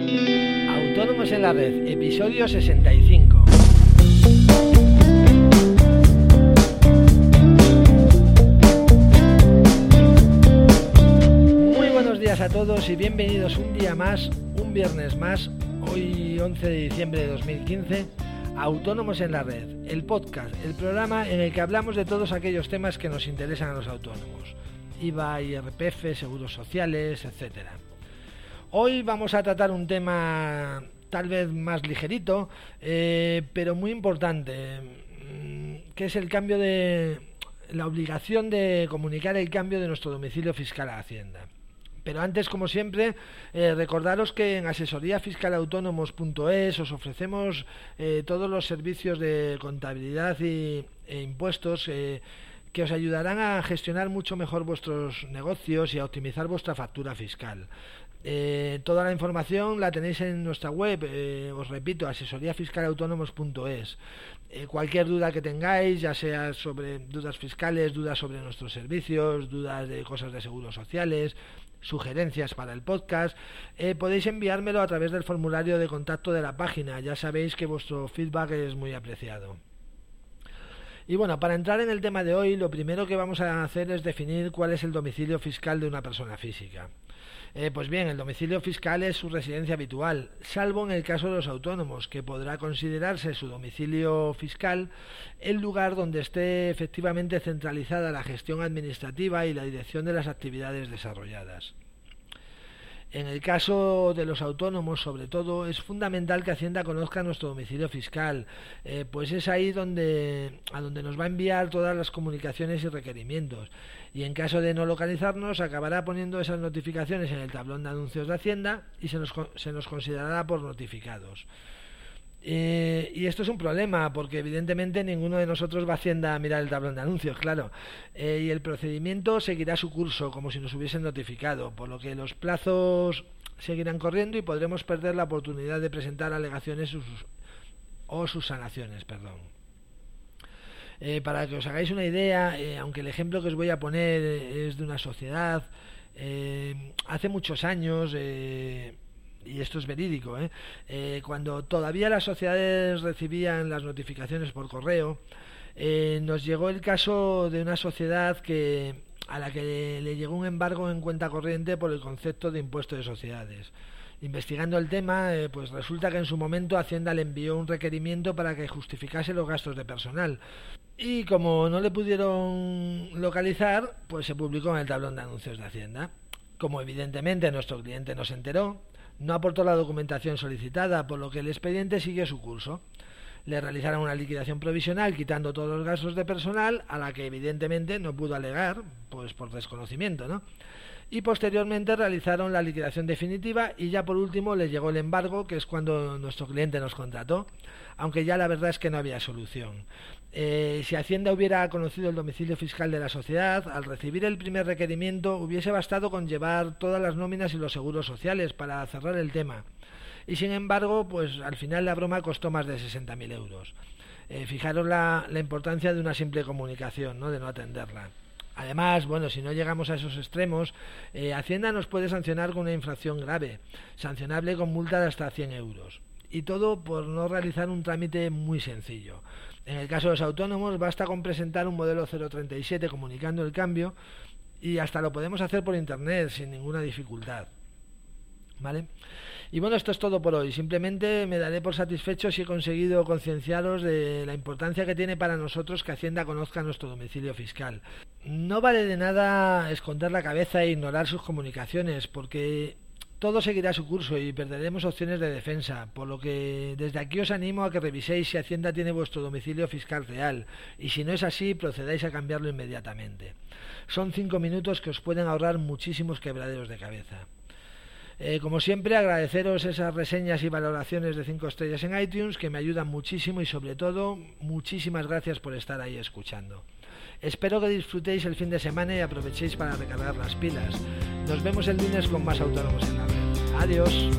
Autónomos en la Red, episodio 65. Muy buenos días a todos y bienvenidos un día más, un viernes más, hoy 11 de diciembre de 2015, a Autónomos en la Red, el podcast, el programa en el que hablamos de todos aquellos temas que nos interesan a los autónomos. IVA, IRPF, seguros sociales, etcétera. Hoy vamos a tratar un tema tal vez más ligerito, eh, pero muy importante, mm, que es el cambio de la obligación de comunicar el cambio de nuestro domicilio fiscal a Hacienda. Pero antes, como siempre, eh, recordaros que en asesoríafiscalautónomos.es os ofrecemos eh, todos los servicios de contabilidad y, e impuestos que os ayudarán a gestionar mucho mejor vuestros negocios y a optimizar vuestra factura fiscal. Eh, toda la información la tenéis en nuestra web, eh, os repito, asesoríafiscalautónomos.es. Eh, cualquier duda que tengáis, ya sea sobre dudas fiscales, dudas sobre nuestros servicios, dudas de cosas de seguros sociales, sugerencias para el podcast, podéis enviármelo a través del formulario de contacto de la página. Ya sabéis que vuestro feedback es muy apreciado. Y bueno, para entrar en el tema de hoy, lo primero que vamos a hacer es definir cuál es el domicilio fiscal de una persona física. Eh, pues bien, el domicilio fiscal es su residencia habitual, salvo en el caso de los autónomos, que podrá considerarse su domicilio fiscal el lugar donde esté efectivamente centralizada la gestión administrativa y la dirección de las actividades desarrolladas. En el caso de los autónomos, sobre todo, es fundamental que Hacienda conozca nuestro domicilio fiscal, eh, pues es ahí donde, a donde nos va a enviar todas las comunicaciones y requerimientos. Y en caso de no localizarnos, acabará poniendo esas notificaciones en el tablón de anuncios de Hacienda y se nos, se nos considerará por notificados. Eh, y esto es un problema porque evidentemente ninguno de nosotros va a Hacienda a mirar el tablón de anuncios, claro. Eh, y el procedimiento seguirá su curso como si nos hubiesen notificado, por lo que los plazos seguirán corriendo y podremos perder la oportunidad de presentar alegaciones o sus sanaciones, perdón. Eh, para que os hagáis una idea, aunque el ejemplo que os voy a poner es de una sociedad, hace muchos años y esto es verídico, ¿eh? ¿eh? cuando todavía las sociedades recibían las notificaciones por correo, eh, nos llegó el caso de una sociedad que a la que le llegó un embargo en cuenta corriente por el concepto de impuesto de sociedades. Investigando el tema, eh, pues resulta que en su momento Hacienda le envió un requerimiento para que justificase los gastos de personal. Y como no le pudieron localizar, pues se publicó en el tablón de anuncios de Hacienda. Como evidentemente nuestro cliente no se enteró, no aportó la documentación solicitada, por lo que el expediente sigue su curso. Le realizaron una liquidación provisional quitando todos los gastos de personal, a la que evidentemente no pudo alegar, pues por desconocimiento, ¿no? Y posteriormente realizaron la liquidación definitiva y ya por último le llegó el embargo, que es cuando nuestro cliente nos contrató, aunque ya la verdad es que no había solución. Eh, si Hacienda hubiera conocido el domicilio fiscal de la sociedad, al recibir el primer requerimiento hubiese bastado con llevar todas las nóminas y los seguros sociales para cerrar el tema. Y sin embargo, pues al final la broma costó más de 60.000 euros. Eh, fijaros la, importancia de una simple comunicación, ¿no? de no atenderla. Además, bueno, si no llegamos a esos extremos, eh, Hacienda nos puede sancionar con una infracción grave, sancionable con multa de hasta 100 euros. Y todo por no realizar un trámite muy sencillo. En el caso de los autónomos basta con presentar un modelo 037 comunicando el cambio y hasta lo podemos hacer por internet sin ninguna dificultad. ¿Vale? Y bueno, esto es todo por hoy. Simplemente me daré por satisfecho si he conseguido concienciaros de la importancia que tiene para nosotros que Hacienda conozca nuestro domicilio fiscal. No vale de nada esconder la cabeza e ignorar sus comunicaciones, porque todo seguirá su curso y perderemos opciones de defensa, por lo que desde aquí os animo a que reviséis si Hacienda tiene vuestro domicilio fiscal real y si no es así procedáis a cambiarlo inmediatamente. Son cinco minutos que os pueden ahorrar muchísimos quebraderos de cabeza. Eh, como siempre, agradeceros esas reseñas y valoraciones de cinco estrellas en iTunes que me ayudan muchísimo y sobre todo muchísimas gracias por estar ahí escuchando. Espero que disfrutéis el fin de semana y aprovechéis para recargar las pilas. Nos vemos el lunes con más autónomos en la red. Adiós.